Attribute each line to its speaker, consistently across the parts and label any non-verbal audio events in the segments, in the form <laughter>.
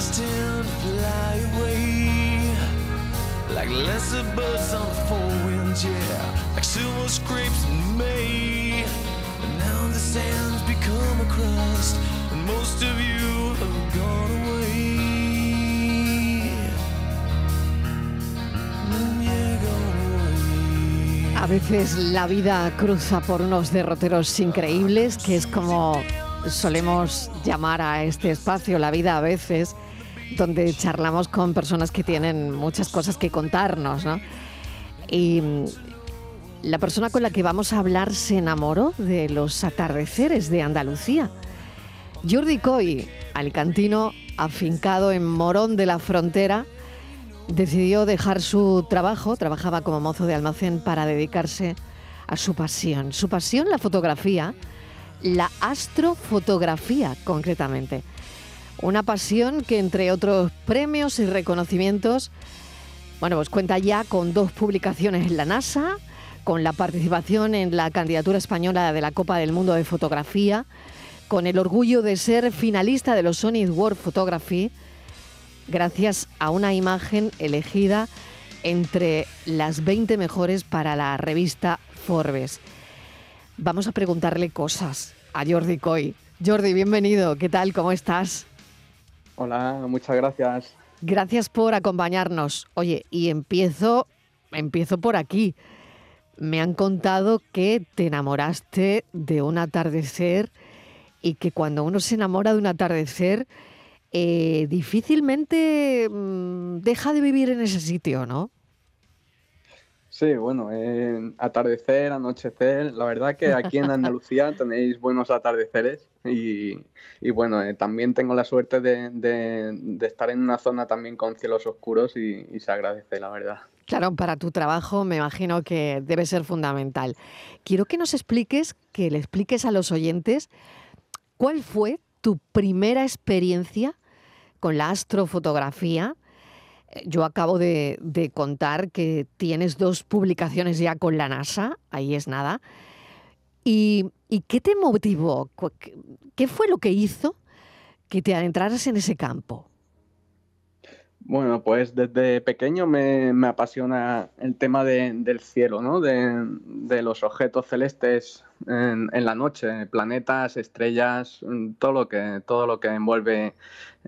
Speaker 1: reasons tend to fly away. Like lesser birds on the four winds, yeah, like silver scrapes in May. And now the sand's become a crust, and most of you have gone away.
Speaker 2: A veces la vida cruza por unos derroteros increíbles, que es como solemos llamar a este espacio, la vida a veces, donde charlamos con personas que tienen muchas cosas que contarnos, ¿no? Y mm, la persona con la que vamos a hablar se enamoró de los atardeceres de Andalucía. Jordi Coy, alicantino, afincado en Morón de la Frontera, decidió dejar su trabajo, trabajaba como mozo de almacén para dedicarse a su pasión. Su pasión, la fotografía, la astrofotografía concretamente. Una pasión que entre otros premios y reconocimientos, bueno, pues cuenta ya con dos publicaciones en la NASA, con la participación en la candidatura española de la Copa del Mundo de Fotografía, con el orgullo de ser finalista de los Sony World Photography, gracias a una imagen elegida entre las 20 mejores para la revista Forbes. Vamos a preguntarle cosas a Jordi Coy. Jordi, bienvenido. ¿Qué tal? ¿Cómo estás?
Speaker 3: Hola, muchas gracias.
Speaker 2: Gracias por acompañarnos. Oye, y empiezo, empiezo por aquí. Me han contado que te enamoraste de un atardecer y que cuando uno se enamora de un atardecer, eh, difícilmente mm, deja de vivir en ese sitio, ¿no?
Speaker 3: Sí, bueno, atardecer, anochecer, la verdad que aquí en Andalucía <laughs> tenéis buenos atardeceres y, y bueno, eh, también tengo la suerte de, de- de estar en una zona también con cielos oscuros y, y se agradece, la verdad.
Speaker 2: Claro, para tu trabajo me imagino que debe ser fundamental. Quiero que nos expliques, que le expliques a los oyentes cuál fue tu primera experiencia con la astrofotografía. Eh, Yo acabo de, de contar que tienes dos publicaciones ya con la NASA, ahí es nada. ¿Y, y qué te motivó? ¿Qué fue lo que hizo que te adentraras en ese campo?
Speaker 3: Bueno, pues desde pequeño me, me apasiona el tema de- del cielo, ¿no? De, de los objetos celestes en, la noche, planetas, estrellas, mm, todo lo que, todo lo que envuelve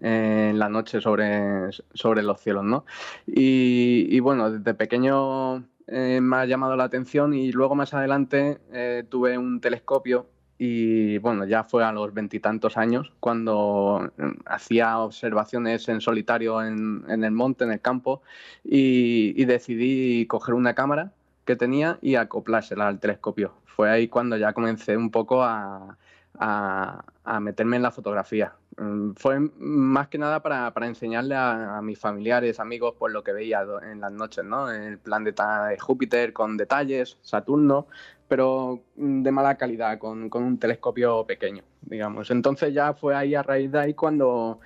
Speaker 3: eh, la noche sobre, sobre los cielos, ¿no? Y, y bueno, desde pequeño eh, me ha llamado la atención y luego más adelante eh, tuve un telescopio y bueno, ya fue a los veintitantos años cuando eh, hacía observaciones en solitario en, en el monte, en el campo, y, y decidí coger una cámara que tenía y acoplársela al telescopio. Fue ahí cuando ya comencé un poco a, a- meterme en la fotografía. Mm, Fue más que nada para, para enseñarle a, mis familiares, amigos, por lo que veía en las noches, ¿no? El planeta de Júpiter con detalles, Saturno, pero mm, de mala calidad, con, un telescopio pequeño, digamos. Entonces ya fue ahí a raíz de ahí cuando,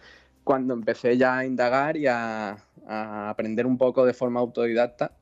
Speaker 3: cuando empecé ya a indagar y a aprender un poco de forma autodidacta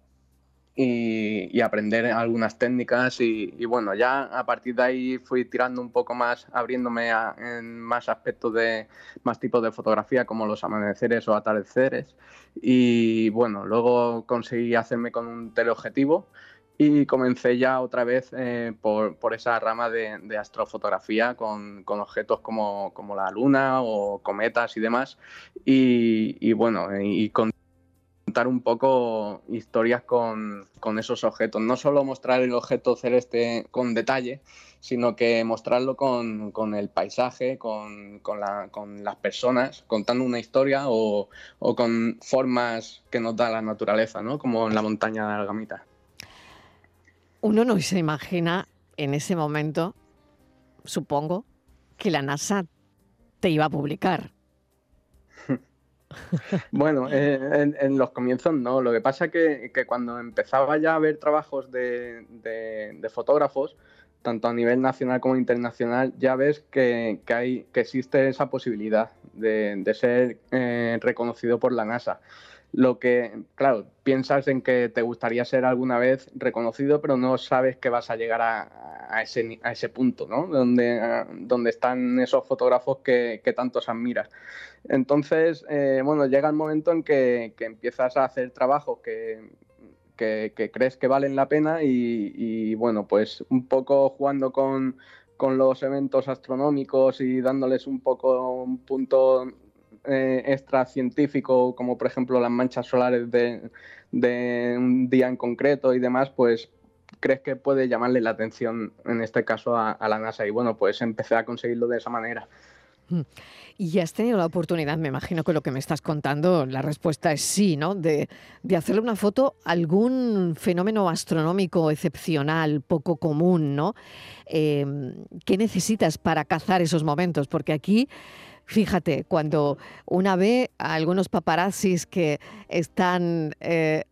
Speaker 3: y, y aprender algunas técnicas y, y bueno, ya a partir de ahí fui tirando un poco más, abriéndome a- en más aspectos de más tipos de fotografía como los amaneceres o atardeceres. Y bueno, luego conseguí hacerme con un teleobjetivo y comencé ya otra vez eh, por, por esa rama de, de astrofotografía con, con objetos como, como la luna o cometas y demás. Y, y bueno, y con contar un poco historias con, con esos objetos. No solo mostrar el objeto celeste con detalle, sino que mostrarlo con, con el paisaje, con, con la- con las personas, contando una historia o, o con formas que nos da la naturaleza, ¿no? como en la montaña de Algamita.
Speaker 2: Uno no se imagina en ese momento, supongo, que la NASA te iba a publicar. <laughs>
Speaker 3: Bueno, en, los comienzos no. Lo que pasa es que, cuando empezaba ya a ver trabajos de, fotógrafos, tanto a nivel nacional como internacional, ya ves que, hay, que existe esa posibilidad de, ser eh, reconocido por la NASA. Lo que, claro, piensas en que te gustaría ser alguna vez reconocido, pero no sabes que vas a llegar a, ese, a ese punto, ¿no? Donde, donde están esos fotógrafos que, que tantos admiras. Entonces, eh, bueno, llega el momento en que, empiezas a hacer trabajos que, que, crees que valen la pena y, bueno, pues un poco jugando con, con los eventos astronómicos y dándoles un poco un punto eh, extra científico, como por ejemplo las manchas solares de, un día en concreto y demás, pues crees que puede llamarle la atención en este caso a, la NASA. Y bueno, pues empecé a conseguirlo de esa manera.
Speaker 2: Mm. Y has tenido la oportunidad, me imagino que lo que me estás contando, la respuesta es sí, ¿no? De, hacerle una foto a algún fenómeno astronómico excepcional, poco común, ¿no? Em, ¿Qué necesitas para cazar esos momentos? Porque aquí Fíjate, cuando una ve a algunos paparazzis que están eh,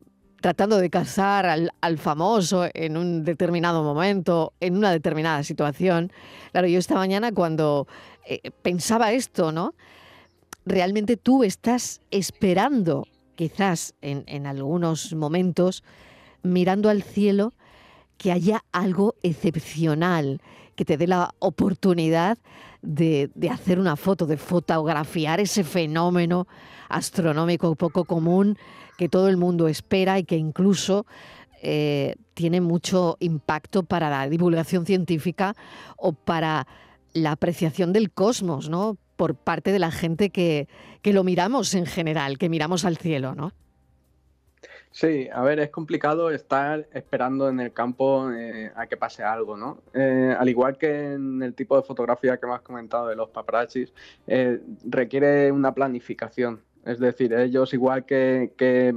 Speaker 2: tratando de cazar al, famoso en un determinado momento, en una determinada situación. Claro, yo esta mañana cuando eh, pensaba esto, ¿no? Realmente tú estás esperando, quizás en, en algunos momentos, mirando al cielo, que haya algo excepcional, que te dé la oportunidad de, hacer una foto, de fotografiar ese fenómeno astronómico poco común que todo el mundo espera y que incluso eh, tiene mucho impacto para la divulgación científica o para la apreciación del cosmos, ¿no? Por parte de la gente que, que lo miramos en general, que miramos al cielo, ¿no?
Speaker 3: Sí, a ver, es complicado estar esperando en el campo eh, a que pase algo, ¿no? Eh, al igual que en el tipo de fotografía que me has comentado de los paparazzis, eh, requiere una planificación. Es decir, ellos igual que, que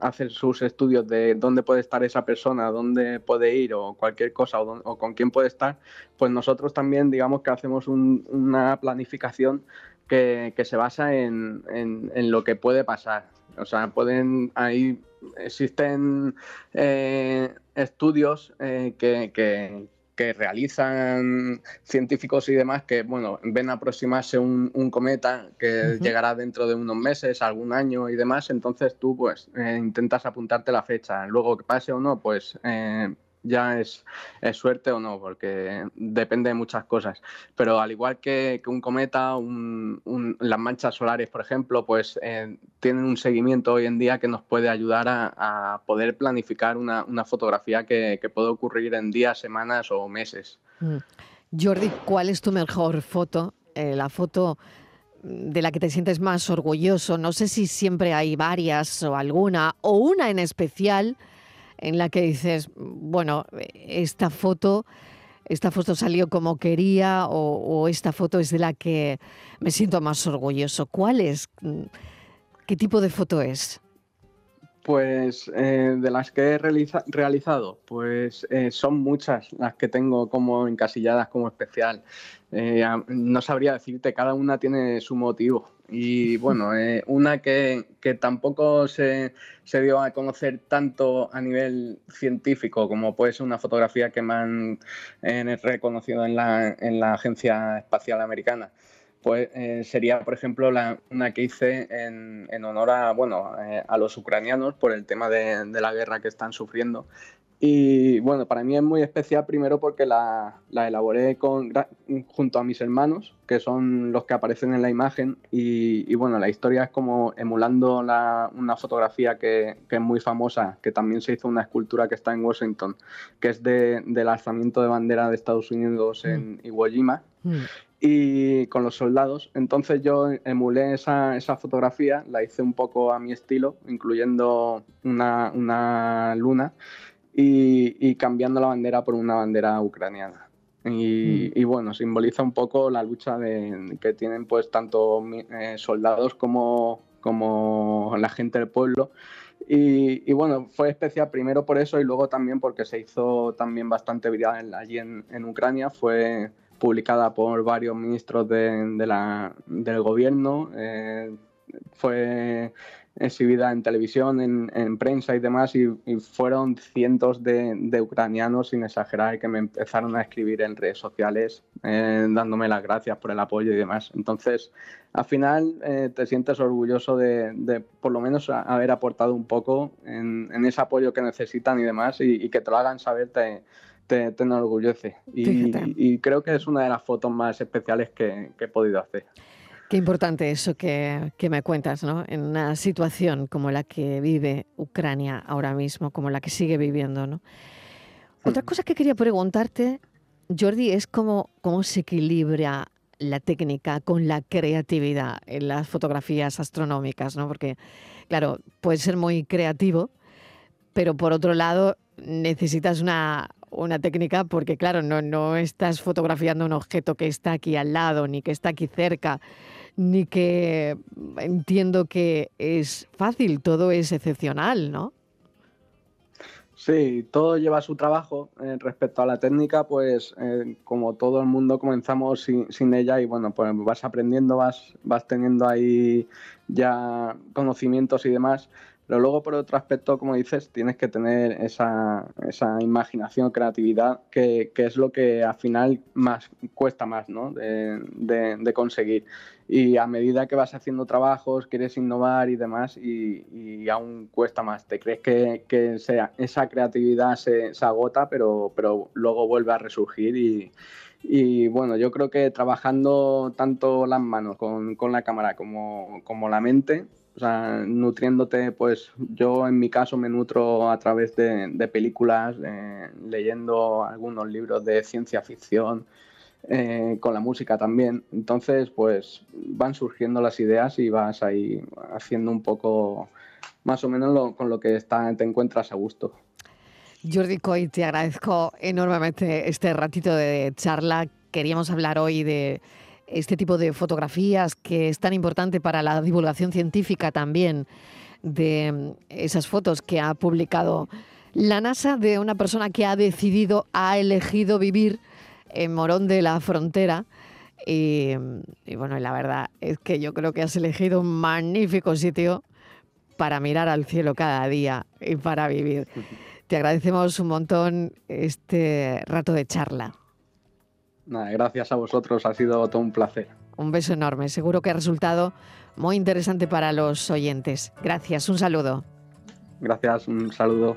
Speaker 3: hacen sus estudios de dónde puede estar esa persona, dónde puede ir o cualquier cosa o, con quién puede estar, pues nosotros también digamos que hacemos una planificación que, se basa en, en, lo que puede pasar. O sea, pueden ahí existen eh, estudios eh, que, que, realizan científicos y demás que, bueno, ven aproximarse un, cometa que llegará dentro de unos meses, algún año y demás, entonces tú, pues, eh, intentas apuntarte la fecha. Luego que pase o no, pues ya es, suerte o no, porque depende de muchas cosas. Pero al igual que, un cometa, las manchas solares, por ejemplo, pues eh, tienen un seguimiento hoy en día que nos puede ayudar a, poder planificar una, fotografía que, puede ocurrir en días, semanas o meses. Mm.
Speaker 2: Jordi, ¿cuál es tu mejor foto? Eh, la foto de la que te sientes más orgulloso. No sé si siempre hay varias o alguna, o una en especial en la que dices, bueno, esta foto, esta foto salió como quería o, esta foto es de la que me siento más orgulloso? ¿Cuál es? ¿Qué tipo de foto es?
Speaker 3: Pues eh, de las que he realizado, pues eh, son muchas las que tengo como encasilladas como especial. Eh, no sabría decirte, cada una tiene su motivo. Y bueno, una que, tampoco se, dio a conocer tanto a nivel científico como puede ser una fotografía que me han reconocido en la, en la Agencia Espacial Americana pues eh, sería, por ejemplo, la, una que hice en, en honor a, bueno, eh, a los ucranianos por el tema de, la guerra que están sufriendo. Y bueno, para mí es muy especial primero porque la, la, elaboré con, junto a mis hermanos, que son los que aparecen en la imagen. Y, y bueno, la historia es como emulando la, una fotografía que, que, es muy famosa, que también se hizo una escultura que está en Washington, que es de, del alzamiento de bandera de Estados Unidos en mm. Iwo Jima. Mm y con los soldados. Entonces yo emulé esa, esa, fotografía, la hice un poco a mi estilo, incluyendo una, una luna y, y, cambiando la bandera por una bandera ucraniana. Y, mm. y bueno, simboliza un poco la lucha de, que tienen pues tanto eh, soldados como, como la gente del pueblo. Y, y, bueno, fue especial primero por eso y luego también porque se hizo también bastante viral allí en, en Ucrania. Fue publicada por varios ministros de, la, del gobierno, eh, fue exhibida en televisión, en, prensa y demás, y, fueron cientos de, ucranianos, sin exagerar, que me empezaron a escribir en redes sociales, eh, dándome las gracias por el apoyo y demás. Entonces, al final eh, te sientes orgulloso de, por lo menos haber aportado un poco en, ese apoyo que necesitan y demás, y, que te lo hagan saber te, te, enorgullece. Y, creo que es una de las fotos más especiales que he podido hacer.
Speaker 2: Qué importante eso que, me cuentas, ¿no? En una situación como la que vive Ucrania ahora mismo, como la que sigue viviendo, ¿no? Otra cosa que quería preguntarte, Jordi, es cómo, cómo se equilibra la técnica con la creatividad en las fotografías astronómicas, ¿no? Porque, claro, puedes ser muy creativo, pero por otro lado necesitas una, una técnica porque, claro, no, no estás fotografiando un objeto que está aquí al lado ni que está aquí cerca ni que entiendo que es fácil, todo es excepcional, ¿no?
Speaker 3: Sí, todo lleva su trabajo. Eh, respecto a la técnica, pues eh, como todo el mundo comenzamos sin, ella y bueno, pues vas aprendiendo, vas, vas teniendo ahí ya conocimientos y demás. Pero luego, por otro aspecto, como dices, tienes que tener esa, esa imaginación, creatividad, que, que, es lo que al final más cuesta más ¿no? de, de, conseguir. Y a medida que vas haciendo trabajos, quieres innovar y demás, y, y aún cuesta más. Te crees que, que sea, esa creatividad se, se, agota, pero, pero luego vuelve a resurgir y, y bueno, yo creo que trabajando tanto las manos con, con la cámara como, como la mente, o sea, nutriéndote, pues yo en mi caso me nutro a través de, películas, eh, leyendo algunos libros de ciencia ficción, eh, con la música también. Entonces, pues van surgiendo las ideas y vas ahí haciendo un poco más o menos con lo que está, te encuentras a gusto.
Speaker 2: Jordi Coy, te agradezco enormemente este ratito de charla. Queríamos hablar hoy de este tipo de fotografías que es tan importante para la divulgación científica también de mm, esas fotos que ha publicado la NASA de una persona que ha decidido, ha elegido vivir en Morón de la Frontera. Y, y, bueno, la verdad es que yo creo que has elegido un magnífico sitio para mirar al cielo cada día y para vivir. Te agradecemos un montón este rato de charla
Speaker 3: gracias a vosotros, ha sido todo un placer.
Speaker 2: Un beso enorme, seguro que ha resultado muy interesante para los oyentes. Gracias, un saludo.
Speaker 3: Gracias, un saludo.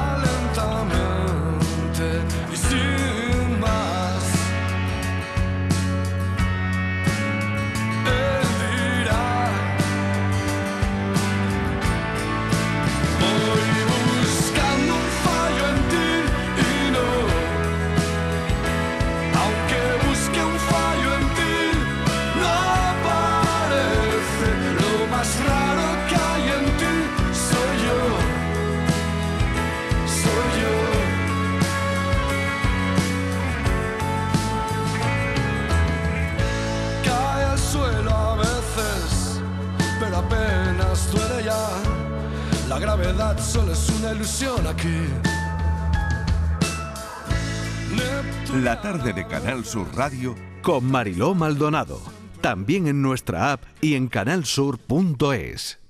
Speaker 1: gravedad solo es una ilusión aquí.
Speaker 4: La tarde de Canal Sur Radio
Speaker 5: con Mariló Maldonado. También en nuestra app y en canalsur.es.